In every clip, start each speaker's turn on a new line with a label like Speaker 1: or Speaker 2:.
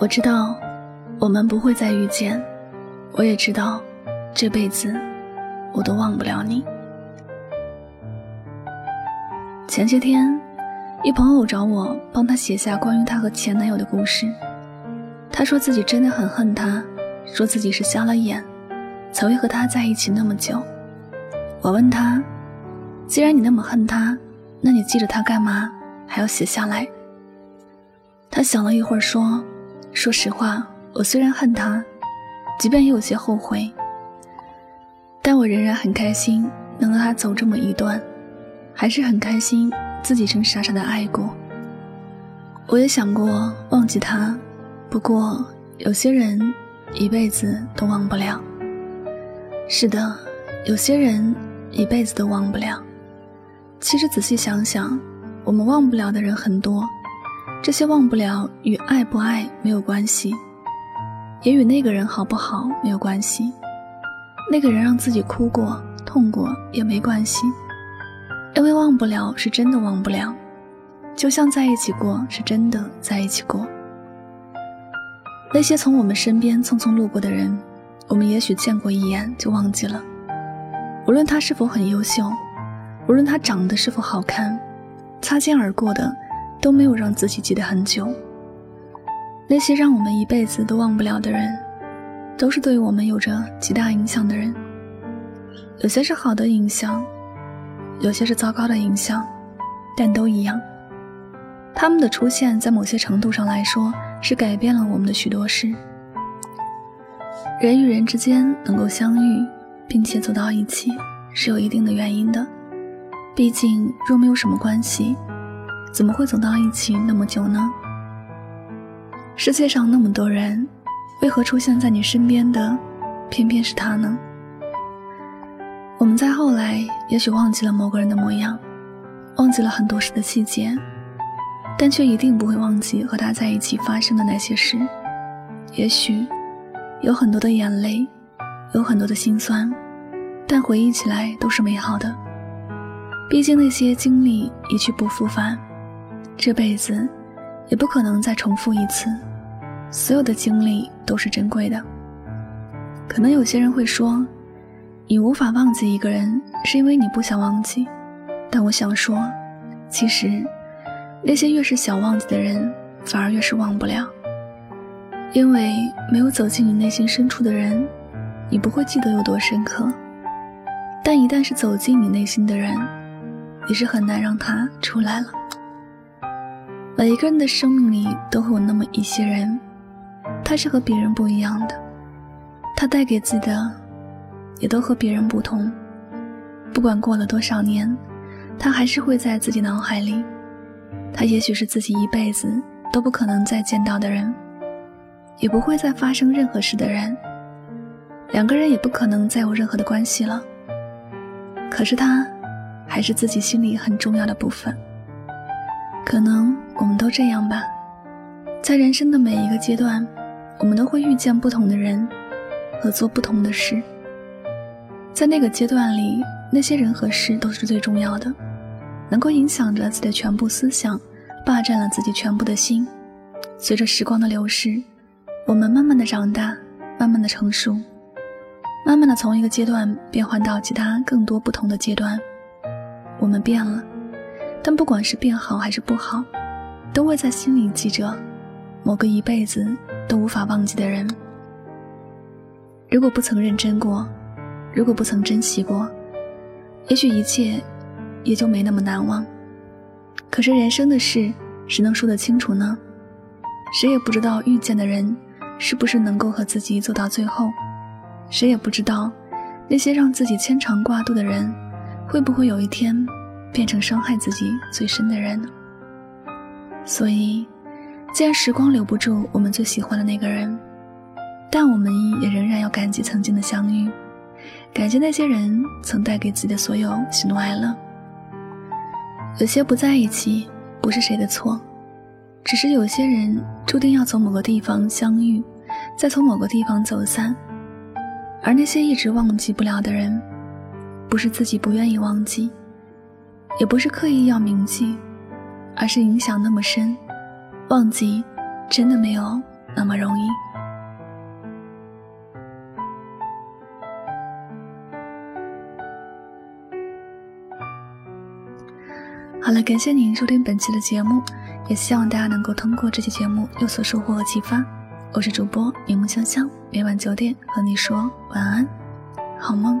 Speaker 1: 我知道，我们不会再遇见。我也知道，这辈子我都忘不了你。前些天，一朋友找我帮他写下关于他和前男友的故事。他说自己真的很恨他，说自己是瞎了眼，才会和他在一起那么久。我问他，既然你那么恨他，那你记着他干嘛？还要写下来？他想了一会儿说：“说说实话，我虽然恨他，即便也有些后悔，但我仍然很开心能和他走这么一段，还是很开心自己曾傻傻的爱过。我也想过忘记他，不过有些人一辈子都忘不了。是的，有些人一辈子都忘不了。其实仔细想想，我们忘不了的人很多。”这些忘不了与爱不爱没有关系，也与那个人好不好没有关系。那个人让自己哭过、痛过也没关系，因为忘不了是真的忘不了，就像在一起过是真的在一起过。那些从我们身边匆匆路过的人，我们也许见过一眼就忘记了。无论他是否很优秀，无论他长得是否好看，擦肩而过的。都没有让自己记得很久。那些让我们一辈子都忘不了的人，都是对我们有着极大影响的人。有些是好的影响，有些是糟糕的影响，但都一样。他们的出现在某些程度上来说，是改变了我们的许多事。人与人之间能够相遇，并且走到一起，是有一定的原因的。毕竟，若没有什么关系。怎么会走到一起那么久呢？世界上那么多人，为何出现在你身边的，偏偏是他呢？我们在后来也许忘记了某个人的模样，忘记了很多事的细节，但却一定不会忘记和他在一起发生的那些事。也许有很多的眼泪，有很多的心酸，但回忆起来都是美好的。毕竟那些经历一去不复返。这辈子也不可能再重复一次，所有的经历都是珍贵的。可能有些人会说，你无法忘记一个人，是因为你不想忘记。但我想说，其实那些越是想忘记的人，反而越是忘不了。因为没有走进你内心深处的人，你不会记得有多深刻；但一旦是走进你内心的人，你是很难让他出来了。每一个人的生命里都会有那么一些人，他是和别人不一样的，他带给自己的也都和别人不同。不管过了多少年，他还是会在自己脑海里。他也许是自己一辈子都不可能再见到的人，也不会再发生任何事的人，两个人也不可能再有任何的关系了。可是他，还是自己心里很重要的部分。可能我们都这样吧，在人生的每一个阶段，我们都会遇见不同的人，和做不同的事。在那个阶段里，那些人和事都是最重要的，能够影响着自己的全部思想，霸占了自己全部的心。随着时光的流逝，我们慢慢的长大，慢慢的成熟，慢慢的从一个阶段变换到其他更多不同的阶段，我们变了。但不管是变好还是不好，都会在心里记着某个一辈子都无法忘记的人。如果不曾认真过，如果不曾珍惜过，也许一切也就没那么难忘。可是人生的事，谁能说得清楚呢？谁也不知道遇见的人是不是能够和自己走到最后，谁也不知道那些让自己牵肠挂肚的人，会不会有一天。变成伤害自己最深的人所以，既然时光留不住我们最喜欢的那个人，但我们也仍然要感激曾经的相遇，感谢那些人曾带给自己的所有喜怒哀乐。有些不在一起，不是谁的错，只是有些人注定要从某个地方相遇，再从某个地方走散。而那些一直忘记不了的人，不是自己不愿意忘记。也不是刻意要铭记，而是影响那么深，忘记真的没有那么容易。好了，感谢您收听本期的节目，也希望大家能够通过这期节目有所收获和启发。我是主播柠檬香香，每晚九点和你说晚安，好梦。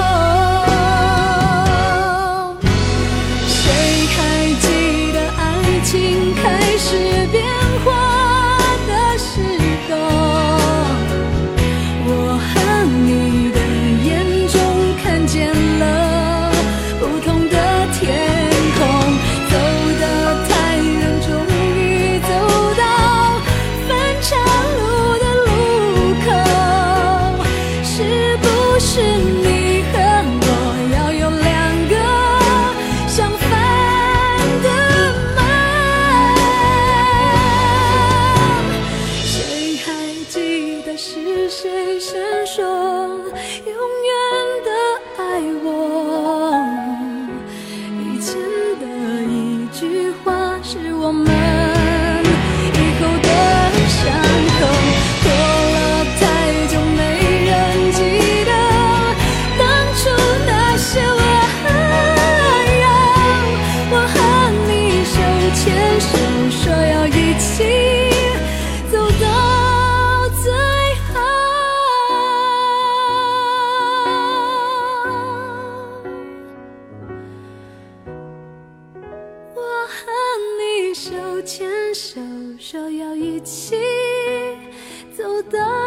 Speaker 2: da